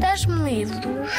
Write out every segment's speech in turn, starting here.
Das-me livros.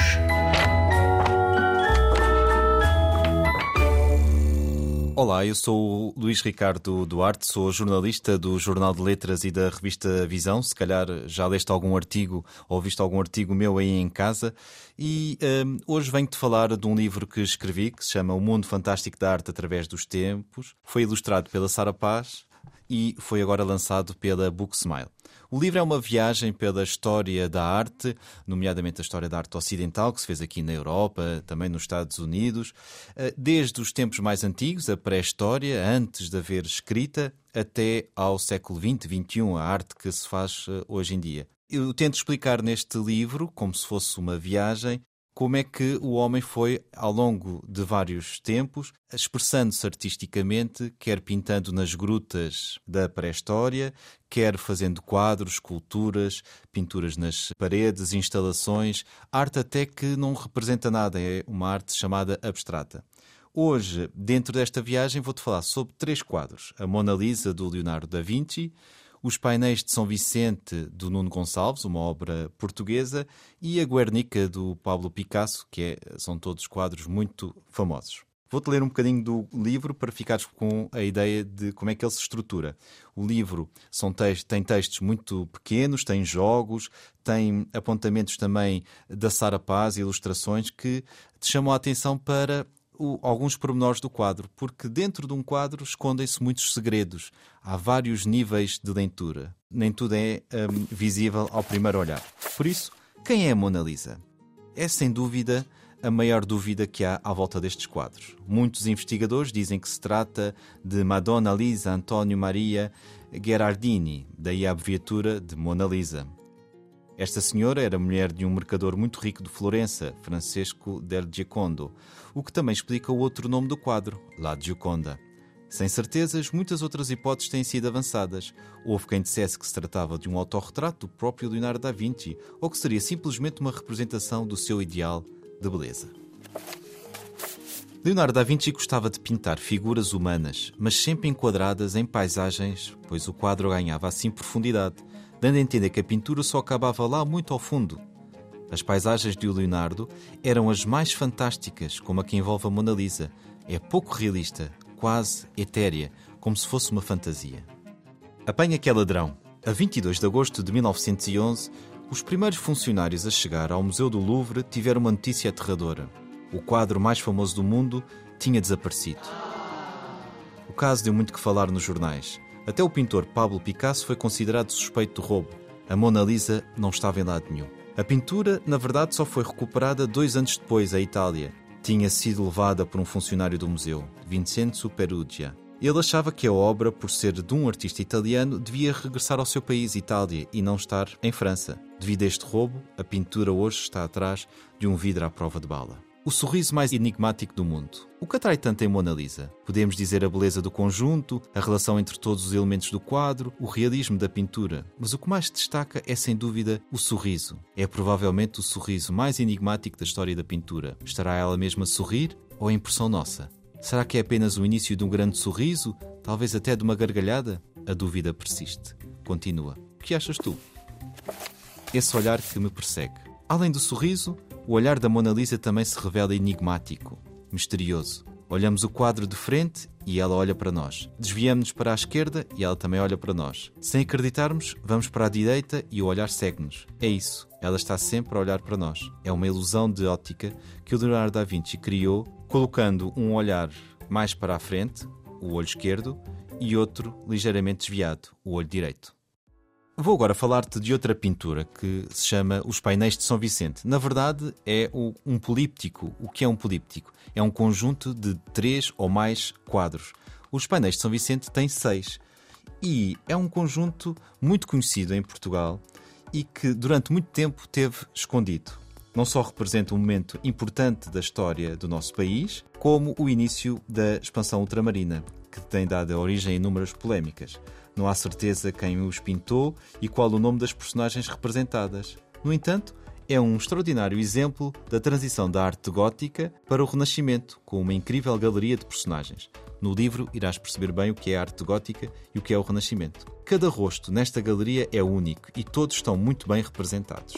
Olá, eu sou o Luís Ricardo Duarte, sou jornalista do Jornal de Letras e da revista Visão. Se calhar já leste algum artigo ou viste algum artigo meu aí em casa. E um, hoje venho-te falar de um livro que escrevi que se chama O Mundo Fantástico da Arte através dos Tempos. Foi ilustrado pela Sara Paz e foi agora lançado pela Book Smile. O livro é uma viagem pela história da arte, nomeadamente a história da arte ocidental, que se fez aqui na Europa, também nos Estados Unidos, eh, desde os tempos mais antigos, a pré-história, antes de haver escrita, até ao século XX, XXI, a arte que se faz eh, hoje em dia. Eu tento explicar neste livro, como se fosse uma viagem, como é que o homem foi, ao longo de vários tempos, expressando-se artisticamente, quer pintando nas grutas da pré-história, quer fazendo quadros, esculturas, pinturas nas paredes, instalações, arte até que não representa nada, é uma arte chamada abstrata. Hoje, dentro desta viagem, vou-te falar sobre três quadros: a Mona Lisa do Leonardo da Vinci, os painéis de São Vicente do Nuno Gonçalves, uma obra portuguesa, e a Guernica do Pablo Picasso, que é, são todos quadros muito famosos. Vou-te ler um bocadinho do livro para ficares com a ideia de como é que ele se estrutura. O livro são tem textos muito pequenos, tem jogos, tem apontamentos também da Sara Paz, ilustrações que te chamam a atenção para o, alguns pormenores do quadro, porque dentro de um quadro escondem-se muitos segredos. Há vários níveis de leitura. Nem tudo é um, visível ao primeiro olhar. Por isso, quem é a Mona Lisa? É sem dúvida a maior dúvida que há à volta destes quadros. Muitos investigadores dizem que se trata de Madonna Lisa Antonio Maria Gherardini, daí a abreviatura de Mona Lisa. Esta senhora era mulher de um mercador muito rico de Florença, Francesco del Giocondo, o que também explica o outro nome do quadro, La Gioconda. Sem certezas, muitas outras hipóteses têm sido avançadas. Houve quem dissesse que se tratava de um autorretrato do próprio Leonardo da Vinci ou que seria simplesmente uma representação do seu ideal de beleza. Leonardo da Vinci gostava de pintar figuras humanas, mas sempre enquadradas em paisagens, pois o quadro ganhava assim profundidade dando a entender que a pintura só acabava lá muito ao fundo. As paisagens de Leonardo eram as mais fantásticas, como a que envolve a Mona Lisa. É pouco realista, quase etérea, como se fosse uma fantasia. Apanha que é ladrão. A 22 de agosto de 1911, os primeiros funcionários a chegar ao Museu do Louvre tiveram uma notícia aterradora. O quadro mais famoso do mundo tinha desaparecido. O caso deu muito que falar nos jornais. Até o pintor Pablo Picasso foi considerado suspeito de roubo. A Mona Lisa não estava em lado nenhum. A pintura, na verdade, só foi recuperada dois anos depois, à Itália. Tinha sido levada por um funcionário do museu, Vincenzo Perugia. Ele achava que a obra, por ser de um artista italiano, devia regressar ao seu país, Itália, e não estar em França. Devido a este roubo, a pintura hoje está atrás de um vidro à prova de bala o sorriso mais enigmático do mundo. O que atrai tanto em Mona Lisa? Podemos dizer a beleza do conjunto, a relação entre todos os elementos do quadro, o realismo da pintura, mas o que mais destaca é sem dúvida o sorriso. É provavelmente o sorriso mais enigmático da história da pintura. Estará ela mesma a sorrir ou é impressão nossa? Será que é apenas o início de um grande sorriso, talvez até de uma gargalhada? A dúvida persiste. Continua. O que achas tu? Esse olhar que me persegue. Além do sorriso, o olhar da Mona Lisa também se revela enigmático, misterioso. Olhamos o quadro de frente e ela olha para nós. Desviamos-nos para a esquerda e ela também olha para nós. Sem acreditarmos, vamos para a direita e o olhar segue-nos. É isso, ela está sempre a olhar para nós. É uma ilusão de óptica que o Leonardo da Vinci criou, colocando um olhar mais para a frente, o olho esquerdo, e outro ligeiramente desviado, o olho direito. Vou agora falar-te de outra pintura que se chama Os Painéis de São Vicente. Na verdade, é um políptico. O que é um políptico? É um conjunto de três ou mais quadros. Os Painéis de São Vicente têm seis. E é um conjunto muito conhecido em Portugal e que durante muito tempo teve escondido. Não só representa um momento importante da história do nosso país, como o início da expansão ultramarina, que tem dado origem a inúmeras polémicas. Não há certeza quem os pintou e qual o nome das personagens representadas. No entanto, é um extraordinário exemplo da transição da arte gótica para o Renascimento, com uma incrível galeria de personagens. No livro irás perceber bem o que é a arte gótica e o que é o Renascimento. Cada rosto nesta galeria é único e todos estão muito bem representados.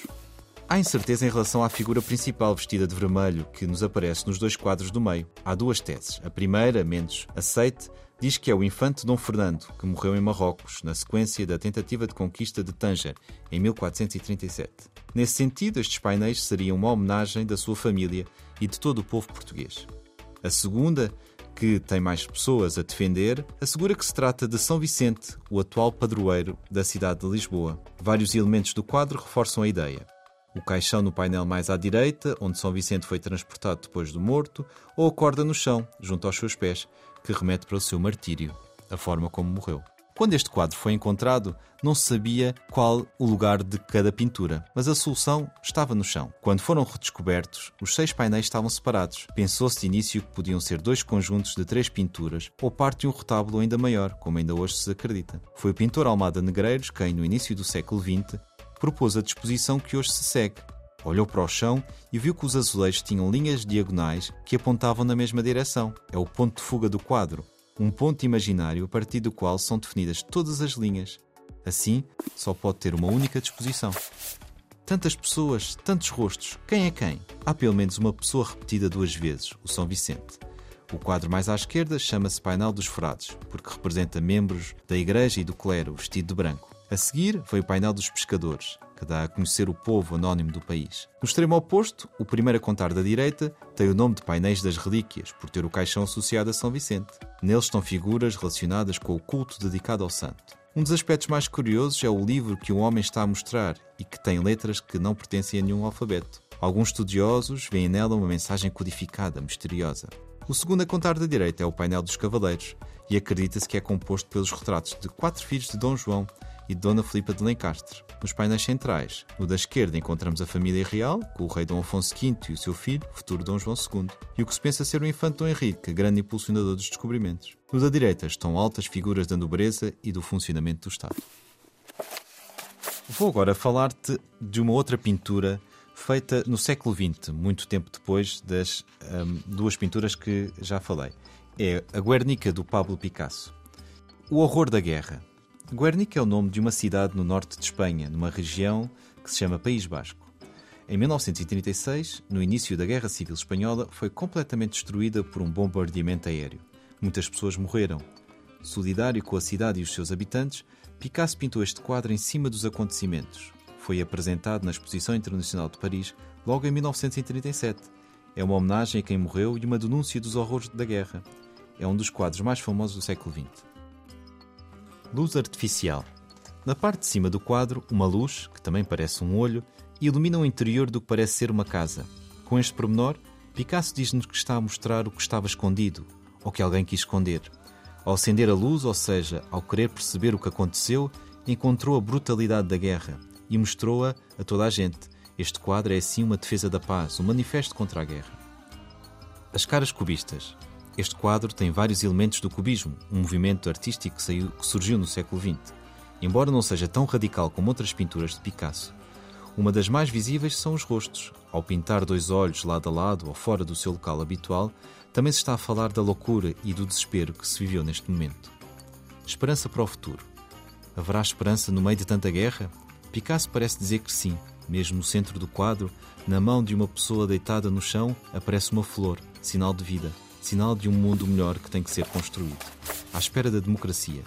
Há incerteza em relação à figura principal vestida de vermelho que nos aparece nos dois quadros do meio. Há duas teses. A primeira, menos aceite, diz que é o infante Dom Fernando, que morreu em Marrocos, na sequência da tentativa de conquista de Tanger, em 1437. Nesse sentido, estes painéis seriam uma homenagem da sua família e de todo o povo português. A segunda, que tem mais pessoas a defender, assegura que se trata de São Vicente, o atual padroeiro da cidade de Lisboa. Vários elementos do quadro reforçam a ideia. O caixão no painel mais à direita, onde São Vicente foi transportado depois do morto, ou a corda no chão, junto aos seus pés, que remete para o seu martírio, a forma como morreu. Quando este quadro foi encontrado, não se sabia qual o lugar de cada pintura, mas a solução estava no chão. Quando foram redescobertos, os seis painéis estavam separados. Pensou-se de início que podiam ser dois conjuntos de três pinturas ou parte de um retábulo ainda maior, como ainda hoje se acredita. Foi o pintor Almada Negreiros quem, no início do século XX, propôs a disposição que hoje se segue. Olhou para o chão e viu que os azulejos tinham linhas diagonais que apontavam na mesma direção. É o ponto de fuga do quadro um ponto imaginário a partir do qual são definidas todas as linhas. Assim, só pode ter uma única disposição. Tantas pessoas, tantos rostos, quem é quem? Há pelo menos uma pessoa repetida duas vezes, o São Vicente. O quadro mais à esquerda chama-se Painel dos Forados, porque representa membros da igreja e do clero vestido de branco. A seguir foi o painel dos pescadores, que dá a conhecer o povo anónimo do país. No extremo oposto, o primeiro a contar da direita tem o nome de painéis das relíquias, por ter o caixão associado a São Vicente. Neles estão figuras relacionadas com o culto dedicado ao santo. Um dos aspectos mais curiosos é o livro que o homem está a mostrar e que tem letras que não pertencem a nenhum alfabeto. Alguns estudiosos veem nela uma mensagem codificada, misteriosa. O segundo a contar da direita é o painel dos cavaleiros e acredita-se que é composto pelos retratos de quatro filhos de Dom João e Dona Filipa de Lencastre. Nos painéis centrais, no da esquerda, encontramos a família real, com o rei Dom Afonso V e o seu filho, futuro Dom João II, e o que se pensa ser o infante Dom Henrique, grande impulsionador dos descobrimentos. No da direita estão altas figuras da nobreza e do funcionamento do Estado. Vou agora falar-te de uma outra pintura feita no século XX, muito tempo depois das um, duas pinturas que já falei. É a Guernica do Pablo Picasso. O horror da guerra. Guernica é o nome de uma cidade no norte de Espanha, numa região que se chama País Basco. Em 1936, no início da Guerra Civil Espanhola, foi completamente destruída por um bombardeamento aéreo. Muitas pessoas morreram. Solidário com a cidade e os seus habitantes, Picasso pintou este quadro em cima dos acontecimentos. Foi apresentado na Exposição Internacional de Paris logo em 1937. É uma homenagem a quem morreu e uma denúncia dos horrores da guerra. É um dos quadros mais famosos do século XX. Luz artificial. Na parte de cima do quadro, uma luz, que também parece um olho, ilumina o interior do que parece ser uma casa. Com este pormenor, Picasso diz-nos que está a mostrar o que estava escondido, ou que alguém quis esconder. Ao acender a luz, ou seja, ao querer perceber o que aconteceu, encontrou a brutalidade da guerra e mostrou-a a toda a gente. Este quadro é assim uma defesa da paz, um manifesto contra a guerra. As caras cubistas. Este quadro tem vários elementos do cubismo, um movimento artístico que, saiu, que surgiu no século XX. Embora não seja tão radical como outras pinturas de Picasso, uma das mais visíveis são os rostos. Ao pintar dois olhos lado a lado ou fora do seu local habitual, também se está a falar da loucura e do desespero que se viveu neste momento. Esperança para o futuro. Haverá esperança no meio de tanta guerra? Picasso parece dizer que sim. Mesmo no centro do quadro, na mão de uma pessoa deitada no chão, aparece uma flor, sinal de vida sinal de um mundo melhor que tem que ser construído. À espera da democracia.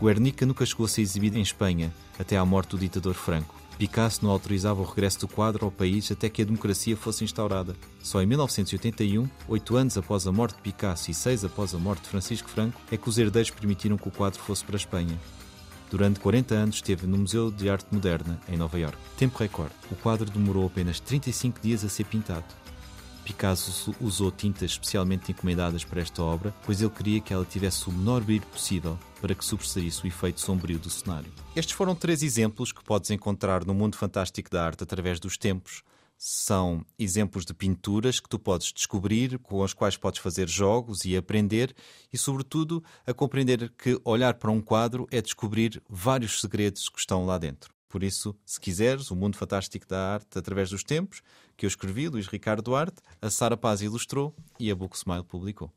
Guernica nunca chegou a ser exibido em Espanha, até à morte do ditador Franco. Picasso não autorizava o regresso do quadro ao país até que a democracia fosse instaurada. Só em 1981, oito anos após a morte de Picasso e seis após a morte de Francisco Franco, é que os herdeiros permitiram que o quadro fosse para a Espanha. Durante 40 anos esteve no Museu de Arte Moderna, em Nova York. Tempo recorde. O quadro demorou apenas 35 dias a ser pintado. Picasso usou tintas especialmente encomendadas para esta obra, pois ele queria que ela tivesse o menor brilho possível para que sobressaísse o efeito sombrio do cenário. Estes foram três exemplos que podes encontrar no mundo fantástico da arte através dos tempos. São exemplos de pinturas que tu podes descobrir, com os quais podes fazer jogos e aprender, e, sobretudo, a compreender que olhar para um quadro é descobrir vários segredos que estão lá dentro. Por isso, se quiseres, o mundo fantástico da arte através dos tempos, que eu escrevi, Luís Ricardo Duarte, a Sara Paz ilustrou e a Book Smile publicou.